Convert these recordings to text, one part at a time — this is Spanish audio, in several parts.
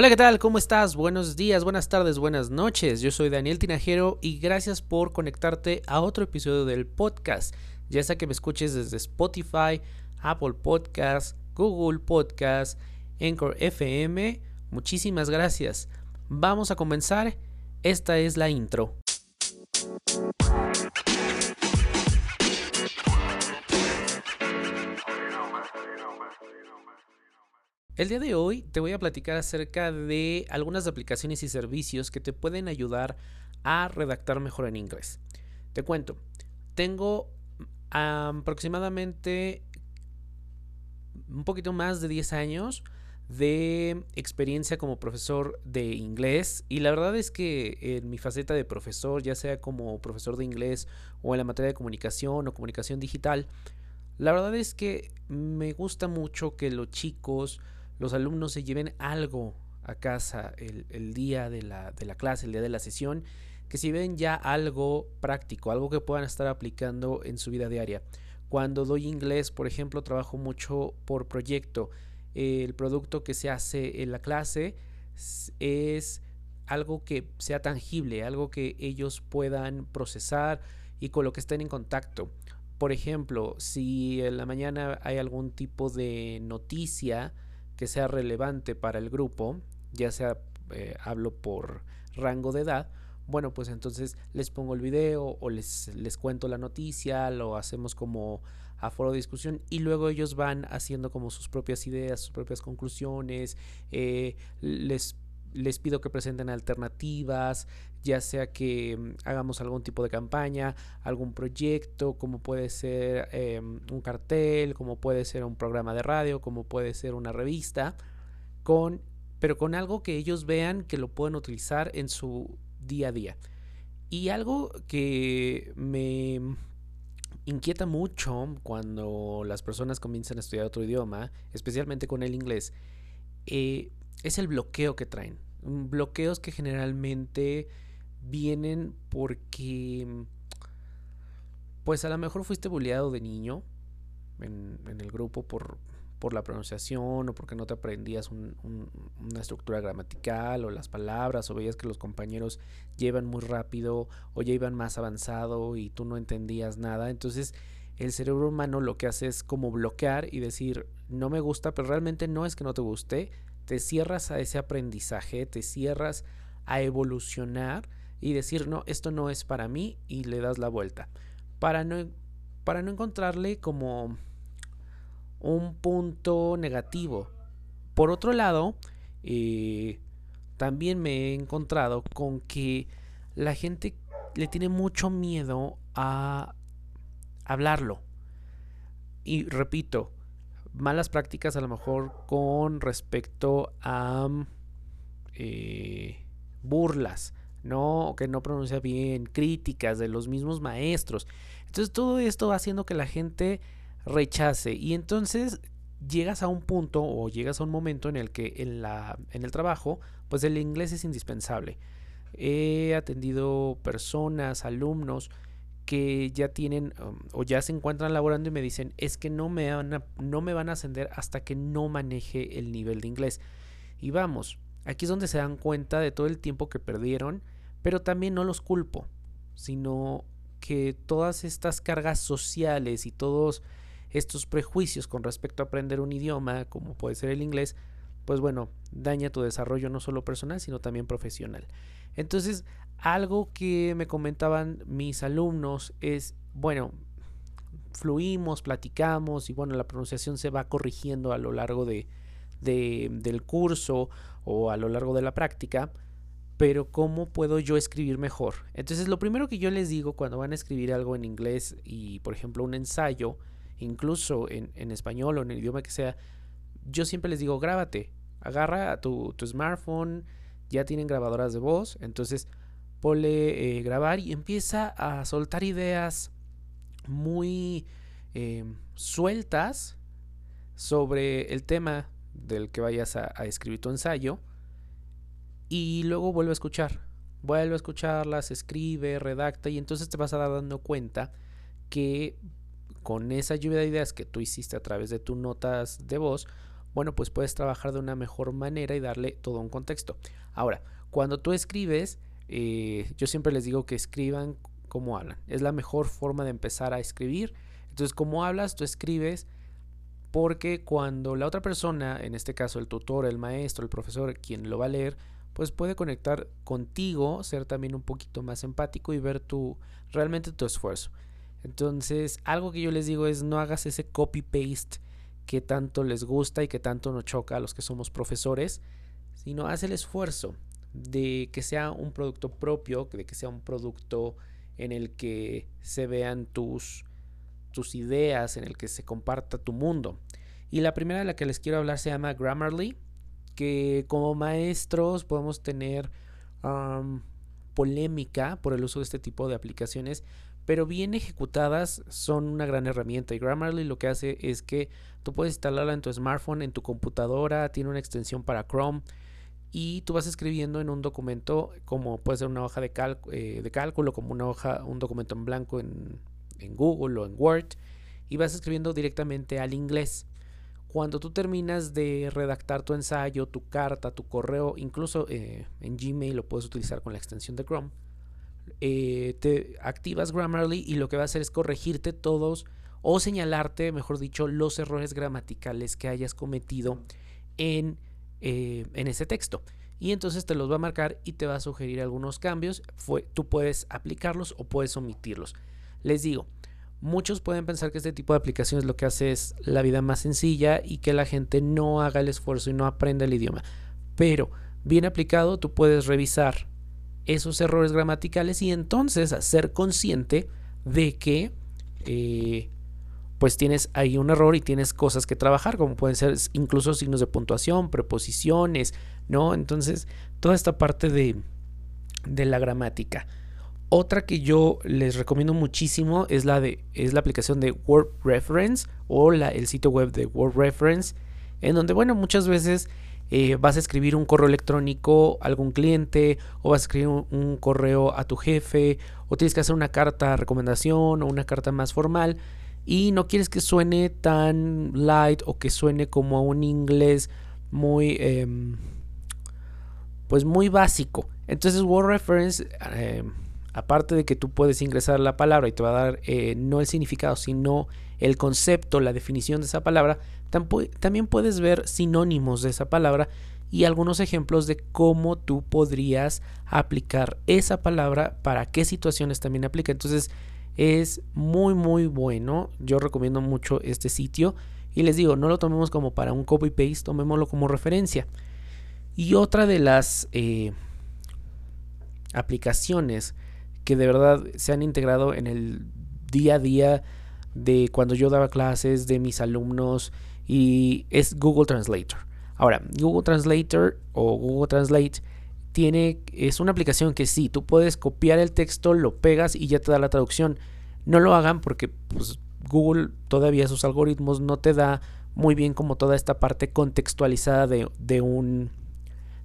Hola, ¿qué tal? ¿Cómo estás? Buenos días, buenas tardes, buenas noches. Yo soy Daniel Tinajero y gracias por conectarte a otro episodio del podcast. Ya sea que me escuches desde Spotify, Apple Podcast, Google Podcast, Anchor FM. Muchísimas gracias. Vamos a comenzar. Esta es la intro. El día de hoy te voy a platicar acerca de algunas aplicaciones y servicios que te pueden ayudar a redactar mejor en inglés. Te cuento, tengo aproximadamente un poquito más de 10 años de experiencia como profesor de inglés y la verdad es que en mi faceta de profesor, ya sea como profesor de inglés o en la materia de comunicación o comunicación digital, la verdad es que me gusta mucho que los chicos los alumnos se lleven algo a casa el, día de la, de la, clase, el día de la sesión, que se lleven ya algo práctico, algo que puedan estar aplicando en su vida diaria. Cuando doy inglés, por ejemplo, trabajo mucho por proyecto. El producto que se hace en la clase es algo que sea tangible, algo que ellos puedan procesar y con lo que estén en contacto. Por ejemplo, si en la mañana hay algún tipo de noticia, que sea relevante para el grupo, ya sea eh, hablo por rango de edad, bueno, pues entonces les pongo el video o les, les cuento la noticia, lo hacemos como a foro de discusión y luego ellos van haciendo como sus propias ideas, sus propias conclusiones, eh, les les pido que presenten alternativas, ya sea que mm, hagamos algún tipo de campaña, algún proyecto, como puede ser em, un cartel, como puede ser un programa de radio, como puede ser una revista, con, pero con algo que ellos vean que lo pueden utilizar en su día a día. Y algo que me inquieta mucho cuando las personas comienzan a estudiar otro idioma, especialmente con el inglés, eh, es el bloqueo que traen. Bloqueos que generalmente vienen porque, pues a lo mejor fuiste bulleado de niño en, el grupo por, por, la pronunciación o porque no te aprendías una estructura gramatical o las palabras o veías que los compañeros llevan muy rápido o ya iban más avanzado y tú no entendías nada. Entonces el cerebro humano lo que hace es como bloquear y decir no me gusta, pero realmente no es que no te guste, te cierras a ese aprendizaje, te cierras a evolucionar y decir, no, esto no es para mí y le das la vuelta. Para no, para no encontrarle como un punto negativo. Por otro lado, eh, también me he encontrado con que la gente le tiene mucho miedo a hablarlo. Y repito, malas prácticas a lo mejor con respecto a eh, burlas, ¿no? Que no pronuncia bien, críticas de los mismos maestros. Entonces todo esto va haciendo que la gente rechace y entonces llegas a un punto o llegas a un momento en el que en, la, en el trabajo pues el inglés es indispensable. He atendido personas, alumnos que ya tienen um, o ya se encuentran laborando y me dicen es que no me, van a, no me van a ascender hasta que no maneje el nivel de inglés. Y vamos, aquí es donde se dan cuenta de todo el tiempo que perdieron, pero también no los culpo, sino que todas estas cargas sociales y todos estos prejuicios con respecto a aprender un idioma, como puede ser el inglés, pues bueno, daña tu desarrollo no solo personal, sino también profesional. Entonces, algo que me comentaban mis alumnos es, bueno, fluimos, platicamos y bueno, la pronunciación se va corrigiendo a lo largo de, del curso o a lo largo de la práctica, pero ¿cómo puedo yo escribir mejor? Entonces, lo primero que yo les digo cuando van a escribir algo en inglés y, por ejemplo, un ensayo, incluso en, en español o en el idioma que sea, yo siempre les digo, grábate, agarra tu, tu smartphone, ya tienen grabadoras de voz, entonces ponle eh, grabar y empieza a soltar ideas muy eh, sueltas sobre el tema del que vayas a, escribir tu ensayo y luego vuelve a escuchar. Vuelve a escucharlas, escribe, redacta y entonces te vas a dar dando cuenta que con esa lluvia de ideas que tú hiciste a través de tus notas de voz, bueno, pues puedes trabajar de una mejor manera y darle todo un contexto. Ahora, cuando tú escribes, eh, yo siempre les digo que escriban como hablan. Es la mejor forma de empezar a escribir. Entonces, como hablas, tú escribes porque cuando la otra persona, en este caso el tutor, el maestro, el profesor, quien lo va a leer, pues puede conectar contigo, ser también un poquito más empático y ver tu realmente tu esfuerzo. Entonces, algo que yo les digo es no hagas ese copy paste que tanto les gusta y que tanto nos choca a los que somos profesores, sino haz el esfuerzo de que sea un producto propio, de que sea un producto en el que se vean tus tus ideas, en el que se comparta tu mundo. Y la primera de la que les quiero hablar se llama Grammarly, que como maestros podemos tener polémica por el uso de este tipo de aplicaciones, pero bien ejecutadas son una gran herramienta. Y Grammarly lo que hace es que tú puedes instalarla en tu smartphone, en tu computadora, tiene una extensión para Chrome y tú vas escribiendo en un documento como puede ser una hoja de, eh, cálculo, como una hoja, un documento en blanco en en Google o en Word y vas escribiendo directamente al inglés. Cuando tú terminas de redactar tu ensayo, tu carta, tu correo, incluso eh, en Gmail lo puedes utilizar con la extensión de Chrome, eh, te activas Grammarly y lo que va a hacer es corregirte todos o señalarte, mejor dicho, los errores gramaticales que hayas cometido en, eh, en ese texto. Y entonces te los va a marcar y te va a sugerir algunos cambios. Tú puedes aplicarlos o puedes omitirlos. Les digo, muchos pueden pensar que este tipo de aplicaciones lo que hace es la vida más sencilla y que la gente no haga el esfuerzo y no aprenda el idioma. Pero bien aplicado, tú puedes revisar esos errores gramaticales y entonces ser consciente de que eh, pues tienes ahí un error y tienes cosas que trabajar, como pueden ser incluso signos de puntuación, preposiciones, ¿no? Entonces, toda esta parte de, de la gramática. Otra que yo les recomiendo muchísimo es la, de, es la aplicación de Word Reference o la, el sitio web de Word Reference, en donde, bueno, muchas veces eh, vas a escribir un correo electrónico a algún cliente o vas a escribir un, correo a tu jefe o tienes que hacer una carta de recomendación o una carta más formal y no quieres que suene tan light o que suene como un inglés muy... Em, pues muy básico. Entonces Word Reference... Em, aparte de que tú puedes ingresar la palabra y te va a dar eh, no el significado, sino el concepto, la definición de esa palabra, también puedes ver sinónimos de esa palabra y algunos ejemplos de cómo tú podrías aplicar esa palabra para qué situaciones también aplica. Entonces es muy muy bueno. Yo recomiendo mucho este sitio y les digo, no lo tomemos como para un copy paste, tomémoslo como referencia. Y otra de las eh, aplicaciones que de verdad se han integrado en el día a día de cuando yo daba clases, de mis alumnos, y es Google Translator. Ahora, Google Translator o Google Translate tiene, es una aplicación que sí, tú puedes copiar el texto, lo pegas y ya te da la traducción. No lo hagan porque pues, Google todavía sus algoritmos no te da muy bien como toda esta parte contextualizada de, de, un,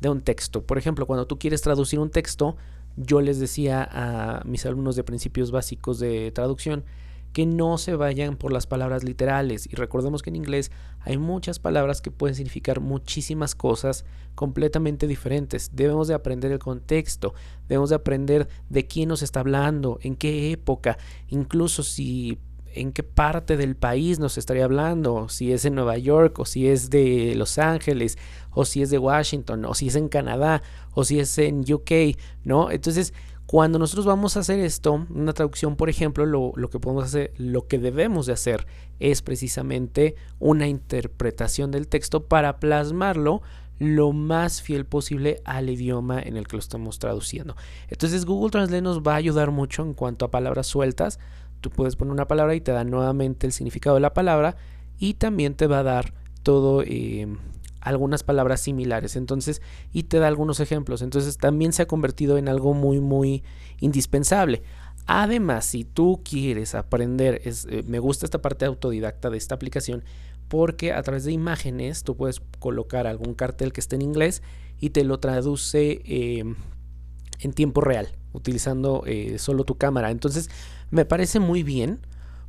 de un texto. Por ejemplo, cuando tú quieres traducir un texto, yo les decía a mis alumnos de principios básicos de traducción que no se vayan por las palabras literales y recordemos que en inglés hay muchas palabras que pueden significar muchísimas cosas completamente diferentes. Debemos de aprender el contexto, debemos de aprender de quién nos está hablando, en qué época, incluso si en qué parte del país nos estaría hablando, si es en Nueva York o si es de Los Ángeles o si es de Washington o si es en Canadá o si es en UK, ¿no? Entonces, cuando nosotros vamos a hacer esto, una traducción, por ejemplo, lo, que podemos hacer, lo que debemos de hacer es precisamente una interpretación del texto para plasmarlo lo más fiel posible al idioma en el que lo estamos traduciendo. Entonces Google Translate nos va a ayudar mucho en cuanto a palabras sueltas, tú puedes poner una palabra y te da nuevamente el significado de la palabra y también te va a dar todo eh, algunas palabras similares entonces y te da algunos ejemplos. Entonces también se ha convertido en algo muy muy indispensable. Además si tú quieres aprender es, eh, me gusta esta parte autodidacta de esta aplicación porque a través de imágenes tú puedes colocar algún cartel que esté en inglés y te lo traduce eh, en tiempo real utilizando solo tu cámara. Entonces me parece muy bien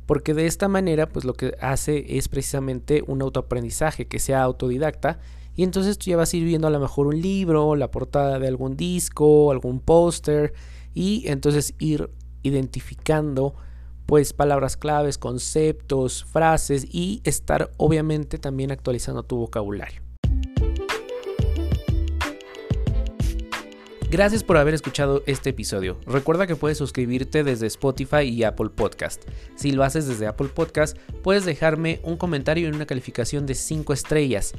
porque de esta manera pues lo que hace es precisamente un autoaprendizaje que sea autodidacta y entonces tú ya vas a ir viendo a lo mejor un libro, la portada de algún disco, algún póster y entonces ir identificando pues palabras claves, conceptos, frases y estar obviamente también actualizando tu vocabulario. Gracias por haber escuchado este episodio. Recuerda que puedes suscribirte desde Spotify y Apple Podcast. Si lo haces desde Apple Podcast, puedes dejarme un comentario y una calificación de 5 estrellas.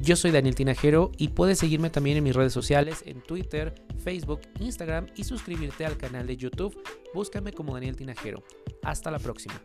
Yo soy Daniel Tinajero y puedes seguirme también en mis redes sociales, en Twitter, Facebook, Instagram y suscribirte al canal de YouTube. Búscame como Daniel Tinajero. Hasta la próxima.